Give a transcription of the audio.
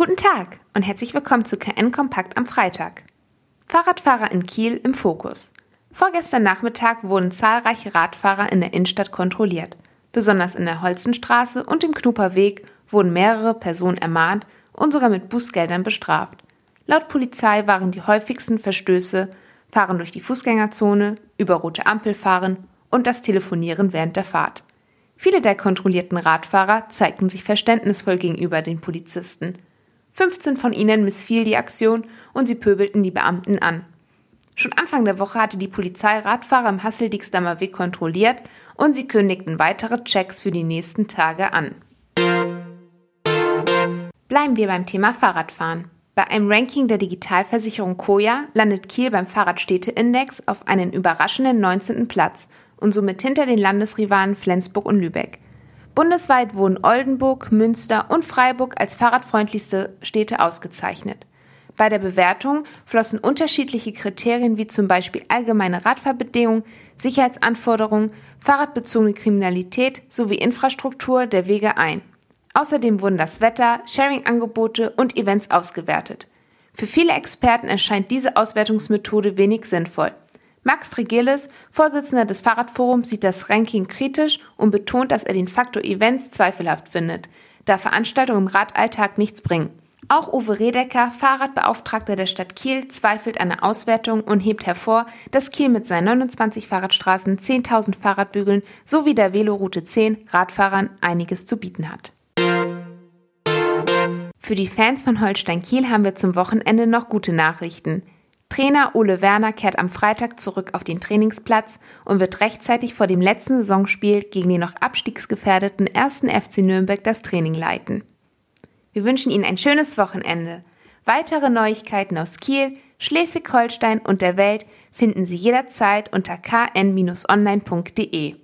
Guten Tag und herzlich willkommen zu KN Kompakt am Freitag. Fahrradfahrer in Kiel im Fokus. Vorgestern Nachmittag wurden zahlreiche Radfahrer in der Innenstadt kontrolliert. Besonders in der Holzenstraße und im Knuperweg wurden mehrere Personen ermahnt und sogar mit Bußgeldern bestraft. Laut Polizei waren die häufigsten Verstöße Fahren durch die Fußgängerzone, über rote Ampel fahren und das Telefonieren während der Fahrt. Viele der kontrollierten Radfahrer zeigten sich verständnisvoll gegenüber den Polizisten. 15 von ihnen missfiel die Aktion und sie pöbelten die Beamten an. Schon Anfang der Woche hatte die Polizei Radfahrer im Hasseldixdamer Weg kontrolliert und sie kündigten weitere Checks für die nächsten Tage an. Bleiben wir beim Thema Fahrradfahren. Bei einem Ranking der Digitalversicherung Koja landet Kiel beim Fahrradstädteindex auf einen überraschenden 19. Platz und somit hinter den Landesrivalen Flensburg und Lübeck. Bundesweit wurden Oldenburg, Münster und Freiburg als fahrradfreundlichste Städte ausgezeichnet. Bei der Bewertung flossen unterschiedliche Kriterien wie zum Beispiel allgemeine Radfahrbedingungen, Sicherheitsanforderungen, fahrradbezogene Kriminalität sowie Infrastruktur der Wege ein. Außerdem wurden das Wetter, Sharing-Angebote und Events ausgewertet. Für viele Experten erscheint diese Auswertungsmethode wenig sinnvoll. Max Tregeles, Vorsitzender des Fahrradforums, sieht das Ranking kritisch und betont, dass er den Faktor Events zweifelhaft findet, da Veranstaltungen im Radalltag nichts bringen. Auch Uwe Redecker, Fahrradbeauftragter der Stadt Kiel, zweifelt an der Auswertung und hebt hervor, dass Kiel mit seinen 29 Fahrradstraßen, 10.000 Fahrradbügeln sowie der Veloroute 10 Radfahrern einiges zu bieten hat. Für die Fans von Holstein Kiel haben wir zum Wochenende noch gute Nachrichten. Trainer Ole Werner kehrt am Freitag zurück auf den Trainingsplatz und wird rechtzeitig vor dem letzten Saisonspiel gegen den noch abstiegsgefährdeten 1. FC Nürnberg das Training leiten. Wir wünschen Ihnen ein schönes Wochenende. Weitere Neuigkeiten aus Kiel, Schleswig-Holstein und der Welt finden Sie jederzeit unter kn-online.de.